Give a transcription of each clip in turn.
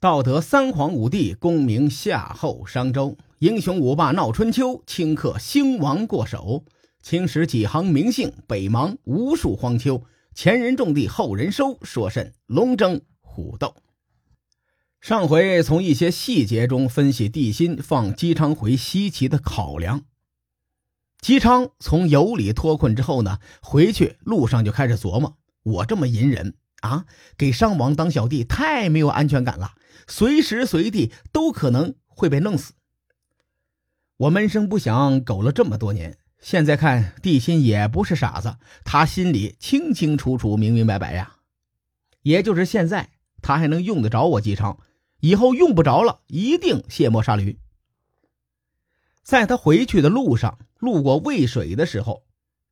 道德三皇五帝，功名夏后商周；英雄五霸闹春秋，顷刻兴亡过手。青史几行名姓，北邙无数荒丘。前人种地，后人收，说甚龙争虎斗？上回从一些细节中分析帝辛放姬昌回西岐的考量。姬昌从游里脱困之后呢，回去路上就开始琢磨：我这么隐忍啊，给商王当小弟太没有安全感了。随时随地都可能会被弄死。我闷声不响，苟了这么多年，现在看地心也不是傻子，他心里清清楚楚、明明白白呀。也就是现在，他还能用得着我姬昌，以后用不着了，一定卸磨杀驴。在他回去的路上，路过渭水的时候，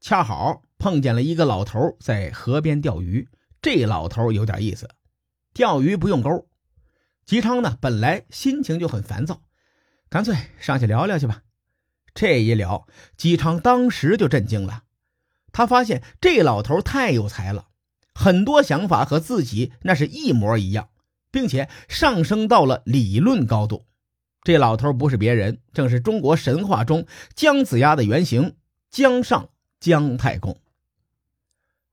恰好碰见了一个老头在河边钓鱼。这老头有点意思，钓鱼不用钩。姬昌呢，本来心情就很烦躁，干脆上去聊聊去吧。这一聊，姬昌当时就震惊了。他发现这老头太有才了，很多想法和自己那是一模一样，并且上升到了理论高度。这老头不是别人，正是中国神话中姜子牙的原型姜尚姜太公。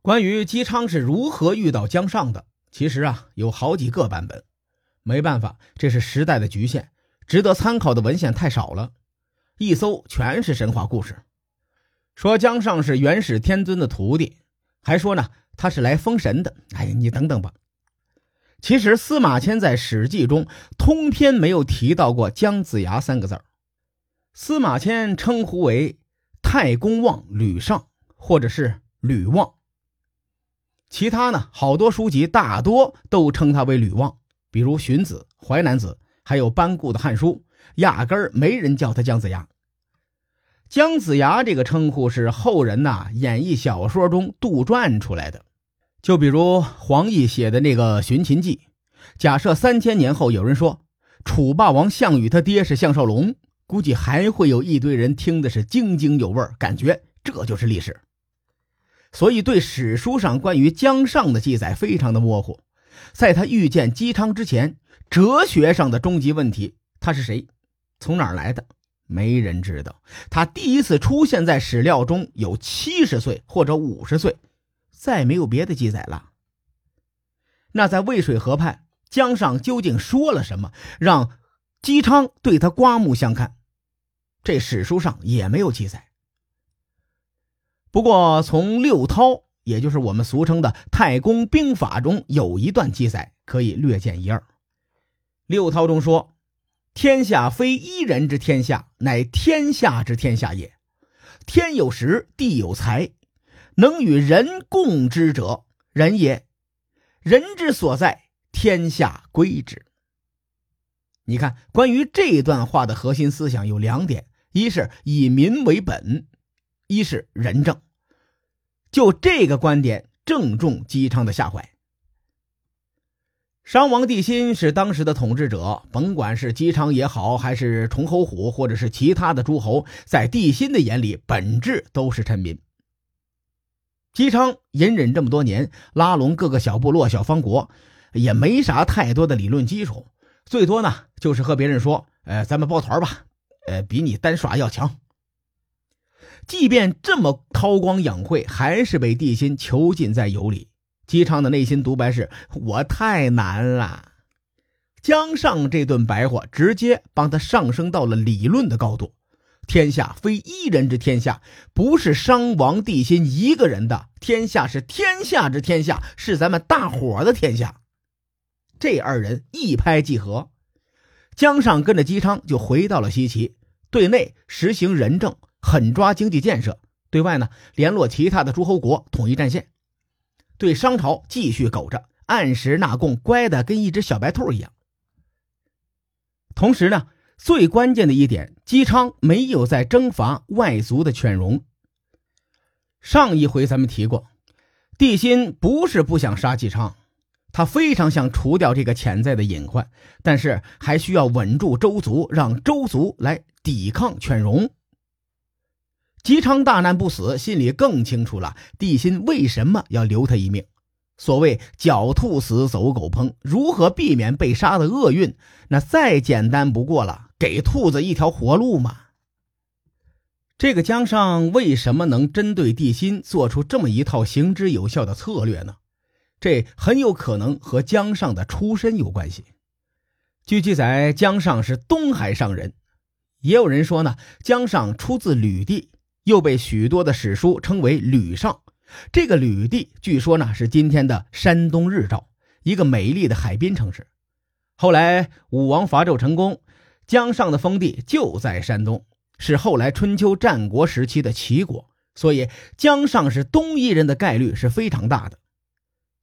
关于姬昌是如何遇到姜尚的，其实啊有好几个版本。没办法，这是时代的局限，值得参考的文献太少了，一搜全是神话故事。说姜尚是元始天尊的徒弟，还说呢他是来封神的。哎呀，你等等吧。其实司马迁在《史记》中通篇没有提到过姜子牙三个字司马迁称呼为太公望吕尚，或者是吕望。其他呢，好多书籍大多都称他为吕望。比如《荀子》《淮南子》，还有班固的《汉书》，压根儿没人叫他姜子牙。姜子牙这个称呼是后人呐演绎小说中杜撰出来的。就比如黄易写的那个《寻秦记》，假设三千年后有人说楚霸王项羽他爹是项少龙，估计还会有一堆人听的是津津有味，感觉这就是历史。所以对史书上关于姜尚的记载非常的模糊。在他遇见姬昌之前，哲学上的终极问题：他是谁？从哪儿来的？没人知道。他第一次出现在史料中有七十岁或者五十岁，再没有别的记载了。那在渭水河畔，江上究竟说了什么，让姬昌对他刮目相看？这史书上也没有记载。不过从六韬。也就是我们俗称的《太公兵法》中有一段记载，可以略见一二。六韬中说：“天下非一人之天下，乃天下之天下也。天有时，地有财，能与人共之者，人也。人之所在，天下归之。”你看，关于这段话的核心思想有两点：一是以民为本，一是仁政。就这个观点正中姬昌的下怀。商王帝辛是当时的统治者，甭管是姬昌也好，还是崇侯虎，或者是其他的诸侯，在帝辛的眼里，本质都是臣民。姬昌隐忍这么多年，拉拢各个小部落、小方国，也没啥太多的理论基础，最多呢就是和别人说：“呃，咱们抱团吧，呃，比你单耍要强。”即便这么韬光养晦，还是被帝辛囚禁在油里。姬昌的内心独白是：“我太难了。”江尚这顿白话，直接帮他上升到了理论的高度。天下非一人之天下，不是商王帝辛一个人的天下，是天下之天下，是咱们大伙的天下。这二人一拍即合，江尚跟着姬昌就回到了西岐，对内实行仁政。狠抓经济建设，对外呢联络其他的诸侯国统一战线，对商朝继续苟着，按时纳贡，乖的跟一只小白兔一样。同时呢，最关键的一点，姬昌没有在征伐外族的犬戎。上一回咱们提过，帝辛不是不想杀姬昌，他非常想除掉这个潜在的隐患，但是还需要稳住周族，让周族来抵抗犬戎。姬昌大难不死，心里更清楚了帝辛为什么要留他一命，所谓“狡兔死，走狗烹”，如何避免被杀的厄运？那再简单不过了，给兔子一条活路嘛。这个姜尚为什么能针对地心做出这么一套行之有效的策略呢？这很有可能和姜尚的出身有关系。据记载，姜尚是东海上人，也有人说呢，姜尚出自吕地，又被许多的史书称为吕尚。这个吕地，据说呢是今天的山东日照，一个美丽的海滨城市。后来武王伐纣成功，姜尚的封地就在山东，是后来春秋战国时期的齐国，所以姜尚是东夷人的概率是非常大的。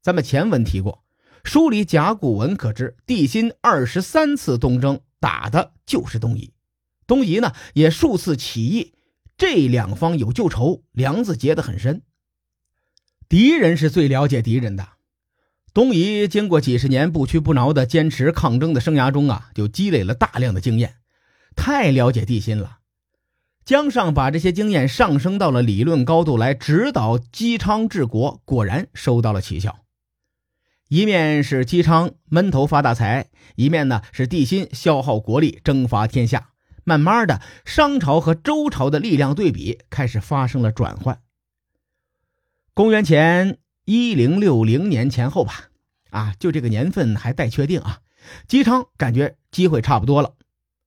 咱们前文提过，书里甲骨文可知，帝辛二十三次东征打的就是东夷，东夷呢也数次起义，这两方有旧仇，梁子结得很深。敌人是最了解敌人的。东夷经过几十年不屈不挠的坚持抗争的生涯中啊，就积累了大量的经验，太了解地心了。姜尚把这些经验上升到了理论高度来指导姬昌治国，果然收到了奇效。一面是姬昌闷头发大财，一面呢是地心消耗国力征伐天下。慢慢的，商朝和周朝的力量对比开始发生了转换。公元前一零六零年前后吧，啊，就这个年份还待确定啊。姬昌感觉机会差不多了，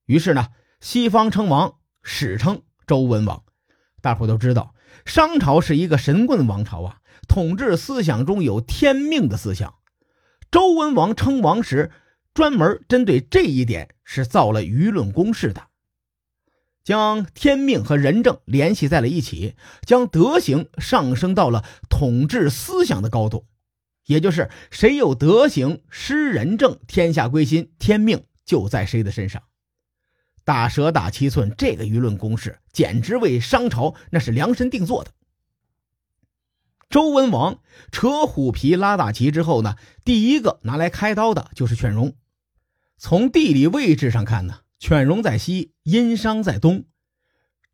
于是呢，西方称王，史称周文王。大伙都知道，商朝是一个神棍王朝啊，统治思想中有天命的思想。周文王称王时，专门针对这一点是造了舆论攻势的。将天命和仁政联系在了一起，将德行上升到了统治思想的高度，也就是谁有德行、施仁政，天下归心，天命就在谁的身上。打蛇打七寸，这个舆论公式简直为商朝那是量身定做的。周文王扯虎皮拉大旗之后呢，第一个拿来开刀的就是犬戎。从地理位置上看呢。犬戎在西，殷商在东。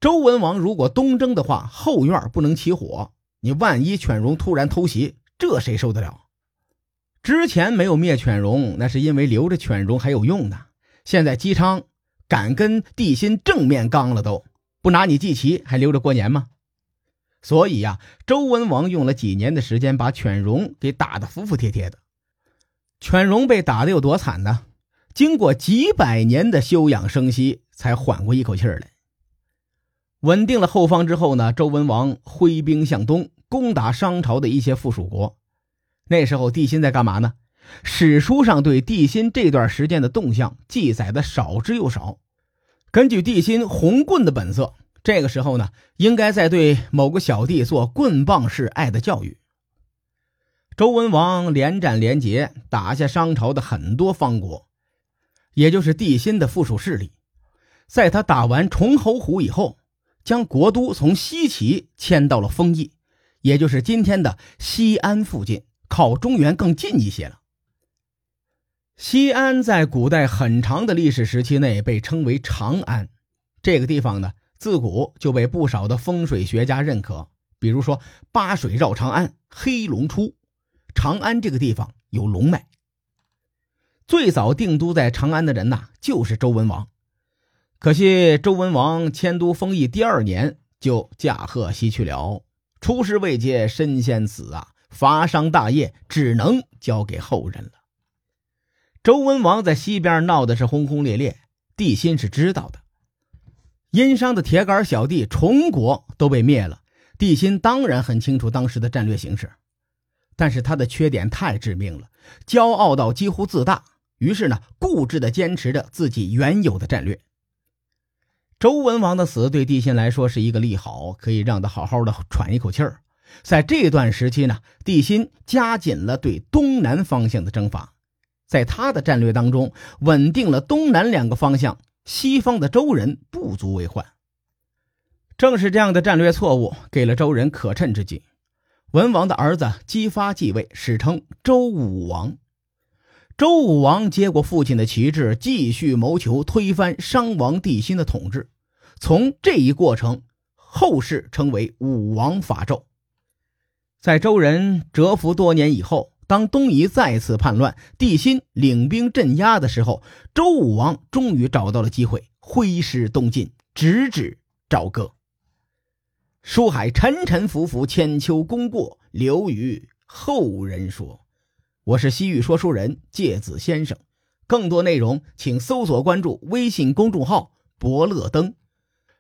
周文王如果东征的话，后院不能起火。你万一犬戎突然偷袭，这谁受得了？之前没有灭犬戎，那是因为留着犬戎还有用呢。现在姬昌敢跟帝辛正面刚了，都不拿你祭旗，还留着过年吗？所以呀，周文王用了几年的时间，把犬戎给打得服服帖帖的。犬戎被打得有多惨呢？经过几百年的休养生息，才缓过一口气来。稳定了后方之后呢，周文王挥兵向东，攻打商朝的一些附属国。那时候帝辛在干嘛呢？史书上对帝辛这段时间的动向记载的少之又少。根据帝辛红棍的本色，这个时候呢，应该在对某个小弟做棍棒式爱的教育。周文王连战连捷，打下商朝的很多方国。也就是帝辛的附属势力，在他打完崇侯虎以后，将国都从西岐迁到了丰邑，也就是今天的西安附近，靠中原更近一些了。西安在古代很长的历史时期内被称为长安，这个地方呢，自古就被不少的风水学家认可，比如说八水绕长安，黑龙出，长安这个地方有龙脉。最早定都在长安的人呐，就是周文王。可惜周文王迁都丰邑第二年就驾鹤西去了，出师未捷身先死啊！伐商大业只能交给后人了。周文王在西边闹的是轰轰烈烈，帝辛是知道的。殷商的铁杆小弟崇国都被灭了，帝辛当然很清楚当时的战略形势，但是他的缺点太致命了，骄傲到几乎自大。于是呢，固执的坚持着自己原有的战略。周文王的死对帝辛来说是一个利好，可以让他好好的喘一口气儿。在这段时期呢，帝辛加紧了对东南方向的征伐，在他的战略当中，稳定了东南两个方向，西方的周人不足为患。正是这样的战略错误，给了周人可乘之机。文王的儿子姬发继位，史称周武王。周武王接过父亲的旗帜，继续谋求推翻商王帝辛的统治。从这一过程，后世称为武王伐纣。在周人蛰伏多年以后，当东夷再次叛乱，帝辛领兵镇压的时候，周武王终于找到了机会，挥师东进，直指朝歌。书海沉沉浮浮，千秋功过留于后人说。我是西域说书人芥子先生，更多内容请搜索关注微信公众号“伯乐灯”，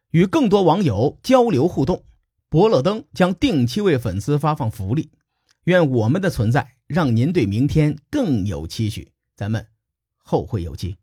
与更多网友交流互动。伯乐灯将定期为粉丝发放福利。愿我们的存在让您对明天更有期许。咱们后会有期。